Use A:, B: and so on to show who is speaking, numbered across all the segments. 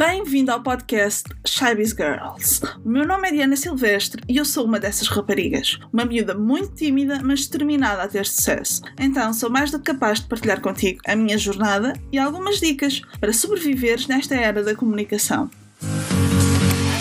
A: Bem-vindo ao podcast Shybiz Girls. O meu nome é Diana Silvestre e eu sou uma dessas raparigas. Uma miúda muito tímida, mas determinada a ter sucesso. Então sou mais do que capaz de partilhar contigo a minha jornada e algumas dicas para sobreviveres nesta era da comunicação.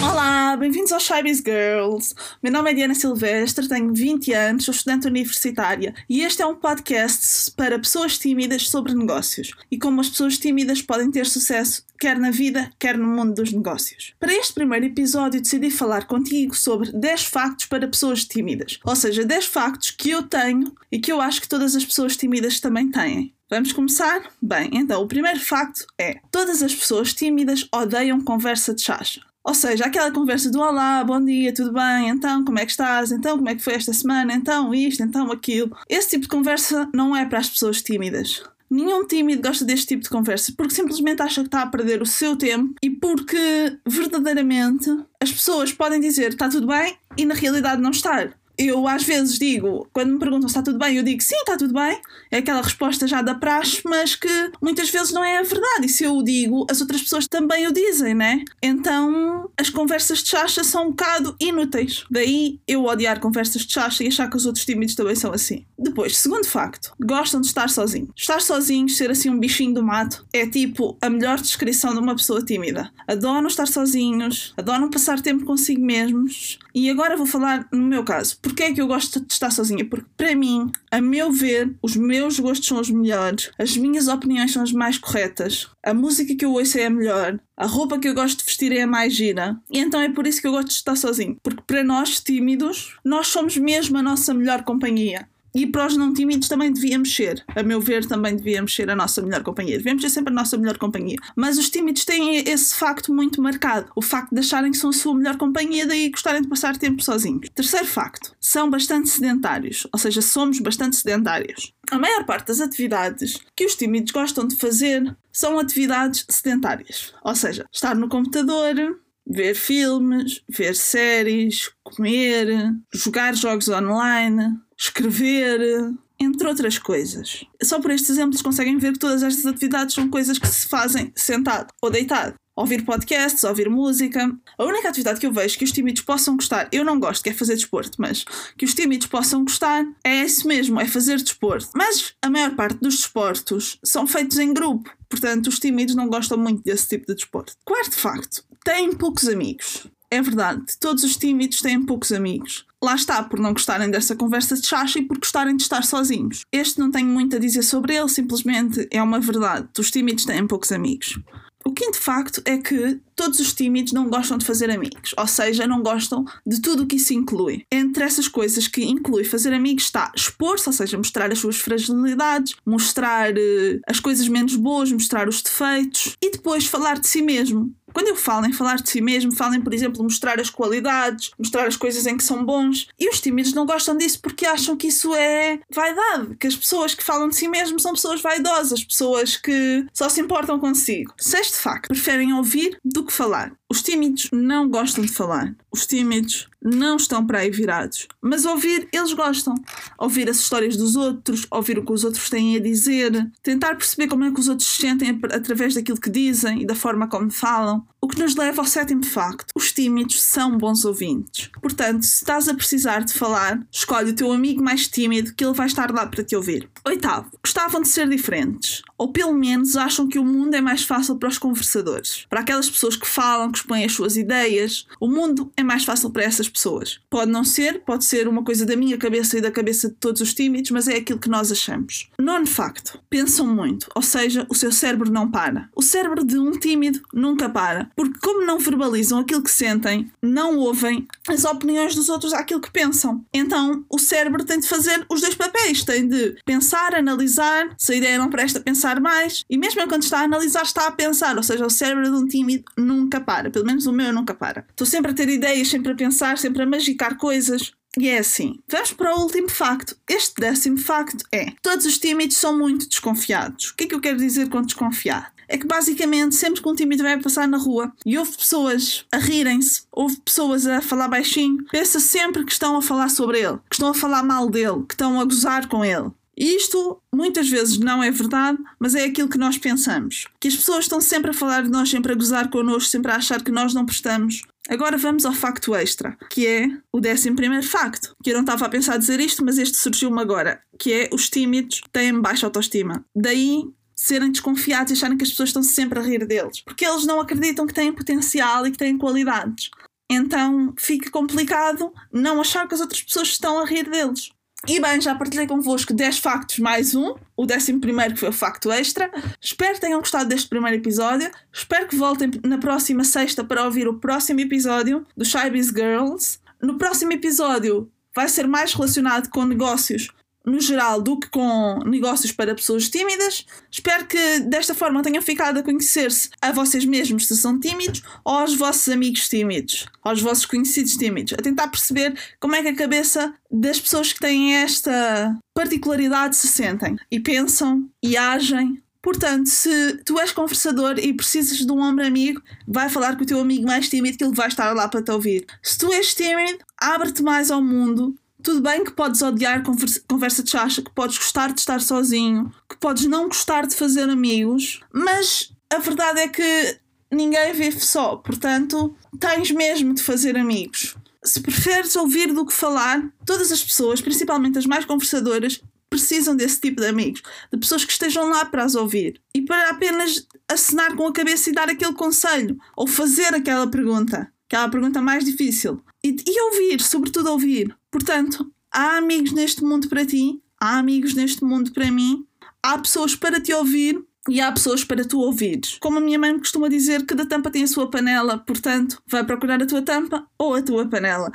A: Olá, bem-vindos ao Shybiz Girls. Meu nome é Diana Silvestre, tenho 20 anos, sou estudante universitária e este é um podcast para pessoas tímidas sobre negócios e como as pessoas tímidas podem ter sucesso quer na vida, quer no mundo dos negócios. Para este primeiro episódio decidi falar contigo sobre 10 factos para pessoas tímidas, ou seja, 10 factos que eu tenho e que eu acho que todas as pessoas tímidas também têm. Vamos começar? Bem, então o primeiro facto é: todas as pessoas tímidas odeiam conversa de chacha. Ou seja, aquela conversa do olá, bom dia, tudo bem, então como é que estás, então como é que foi esta semana, então isto, então aquilo. Esse tipo de conversa não é para as pessoas tímidas. Nenhum tímido gosta deste tipo de conversa porque simplesmente acha que está a perder o seu tempo e porque verdadeiramente as pessoas podem dizer está tudo bem? e na realidade não estar eu às vezes digo, quando me perguntam se está tudo bem, eu digo sim, está tudo bem. É aquela resposta já da praxe, mas que muitas vezes não é a verdade. E se eu o digo, as outras pessoas também o dizem, né? Então as conversas de chacha são um bocado inúteis. Daí eu odiar conversas de chacha e achar que os outros tímidos também são assim. Depois, segundo facto, gostam de estar sozinhos. Estar sozinhos, ser assim um bichinho do mato, é tipo a melhor descrição de uma pessoa tímida. Adoram estar sozinhos, adoram passar tempo consigo mesmos. E agora vou falar no meu caso Porquê é que eu gosto de estar sozinha? Porque para mim, a meu ver, os meus gostos são os melhores, as minhas opiniões são as mais corretas, a música que eu ouço é a melhor, a roupa que eu gosto de vestir é a mais gira. E então é por isso que eu gosto de estar sozinho. Porque para nós tímidos, nós somos mesmo a nossa melhor companhia. E para os não tímidos também devíamos ser. A meu ver, também devíamos ser a nossa melhor companhia. Devemos ser sempre a nossa melhor companhia. Mas os tímidos têm esse facto muito marcado. O facto de acharem que são a sua melhor companhia, daí gostarem de passar tempo sozinhos. Terceiro facto. São bastante sedentários. Ou seja, somos bastante sedentários. A maior parte das atividades que os tímidos gostam de fazer são atividades sedentárias. Ou seja, estar no computador, ver filmes, ver séries, comer, jogar jogos online, escrever, entre outras coisas. Só por estes exemplos conseguem ver que todas estas atividades são coisas que se fazem sentado ou deitado. Ouvir podcasts, ouvir música. A única atividade que eu vejo que os tímidos possam gostar, eu não gosto, que é fazer desporto, mas que os tímidos possam gostar é isso mesmo, é fazer desporto. Mas a maior parte dos desportos são feitos em grupo, portanto os tímidos não gostam muito desse tipo de desporto. Quarto facto, têm poucos amigos. É verdade, todos os tímidos têm poucos amigos. Lá está, por não gostarem dessa conversa de chacha e por gostarem de estar sozinhos. Este não tenho muito a dizer sobre ele, simplesmente é uma verdade. Os tímidos têm poucos amigos. O quinto facto é que todos os tímidos não gostam de fazer amigos, ou seja, não gostam de tudo o que isso inclui. Entre essas coisas que inclui fazer amigos está expor-se, ou seja, mostrar as suas fragilidades, mostrar uh, as coisas menos boas, mostrar os defeitos e depois falar de si mesmo. Quando eu falo em falar de si mesmo, falem, por exemplo, mostrar as qualidades, mostrar as coisas em que são bons. E os tímidos não gostam disso porque acham que isso é vaidade, que as pessoas que falam de si mesmo são pessoas vaidosas, pessoas que só se importam consigo. Sexto facto, preferem ouvir do que falar. Os tímidos não gostam de falar. Os tímidos não estão para aí virados. Mas ouvir, eles gostam. Ouvir as histórias dos outros, ouvir o que os outros têm a dizer, tentar perceber como é que os outros se sentem através daquilo que dizem e da forma como falam. O que nos leva ao sétimo facto: os tímidos são bons ouvintes. Portanto, se estás a precisar de falar, escolhe o teu amigo mais tímido que ele vai estar lá para te ouvir. Oitavo, gostavam de ser diferentes. Ou pelo menos acham que o mundo é mais fácil para os conversadores. Para aquelas pessoas que falam, que expõem as suas ideias, o mundo é mais fácil para essas pessoas. Pode não ser, pode ser uma coisa da minha cabeça e da cabeça de todos os tímidos, mas é aquilo que nós achamos. Nono facto: pensam muito, ou seja, o seu cérebro não para. O cérebro de um tímido nunca para porque, como não verbalizam aquilo que sentem, não ouvem as opiniões dos outros àquilo que pensam. Então, o cérebro tem de fazer os dois papéis: tem de pensar, analisar, se a ideia não presta, pensar mais, e mesmo quando está a analisar, está a pensar. Ou seja, o cérebro de um tímido nunca para, pelo menos o meu nunca para. Estou sempre a ter ideias, sempre a pensar, sempre a magicar coisas. E é assim. Vamos para o último facto. Este décimo facto é: todos os tímidos são muito desconfiados. O que é que eu quero dizer com desconfiado? é que basicamente sempre que um tímido vai passar na rua e houve pessoas a rirem-se, houve pessoas a falar baixinho, pensa sempre que estão a falar sobre ele, que estão a falar mal dele, que estão a gozar com ele. Isto muitas vezes não é verdade, mas é aquilo que nós pensamos. Que as pessoas estão sempre a falar de nós, sempre a gozar connosco, sempre a achar que nós não prestamos. Agora vamos ao facto extra, que é o décimo primeiro facto. Que eu não estava a pensar dizer isto, mas este surgiu-me agora. Que é os tímidos têm baixa autoestima. Daí serem desconfiados e acharem que as pessoas estão sempre a rir deles. Porque eles não acreditam que têm potencial e que têm qualidades. Então fica complicado não achar que as outras pessoas estão a rir deles. E bem, já partilhei convosco 10 factos mais um, o 11 primeiro que foi o facto extra. Espero que tenham gostado deste primeiro episódio. Espero que voltem na próxima sexta para ouvir o próximo episódio do Shybiz Girls. No próximo episódio vai ser mais relacionado com negócios no geral do que com negócios para pessoas tímidas. Espero que desta forma tenham ficado a conhecer-se a vocês mesmos se são tímidos ou aos vossos amigos tímidos, aos vossos conhecidos tímidos, a tentar perceber como é que a cabeça das pessoas que têm esta particularidade se sentem e pensam e agem Portanto, se tu és conversador e precisas de um ombro amigo, vai falar com o teu amigo mais tímido que ele vai estar lá para te ouvir. Se tu és tímido, abre-te mais ao mundo, tudo bem que podes odiar conversa de chacha, que podes gostar de estar sozinho, que podes não gostar de fazer amigos, mas a verdade é que ninguém vive só, portanto, tens mesmo de fazer amigos. Se preferes ouvir do que falar, todas as pessoas, principalmente as mais conversadoras, precisam desse tipo de amigos, de pessoas que estejam lá para as ouvir e para apenas acenar com a cabeça e dar aquele conselho ou fazer aquela pergunta, aquela pergunta mais difícil. E, e ouvir, sobretudo ouvir. Portanto, há amigos neste mundo para ti, há amigos neste mundo para mim, há pessoas para te ouvir e há pessoas para tu ouvires. Como a minha mãe costuma dizer, cada tampa tem a sua panela, portanto, vai procurar a tua tampa ou a tua panela.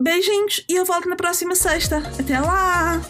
A: Beijinhos e eu volto na próxima sexta. Até lá!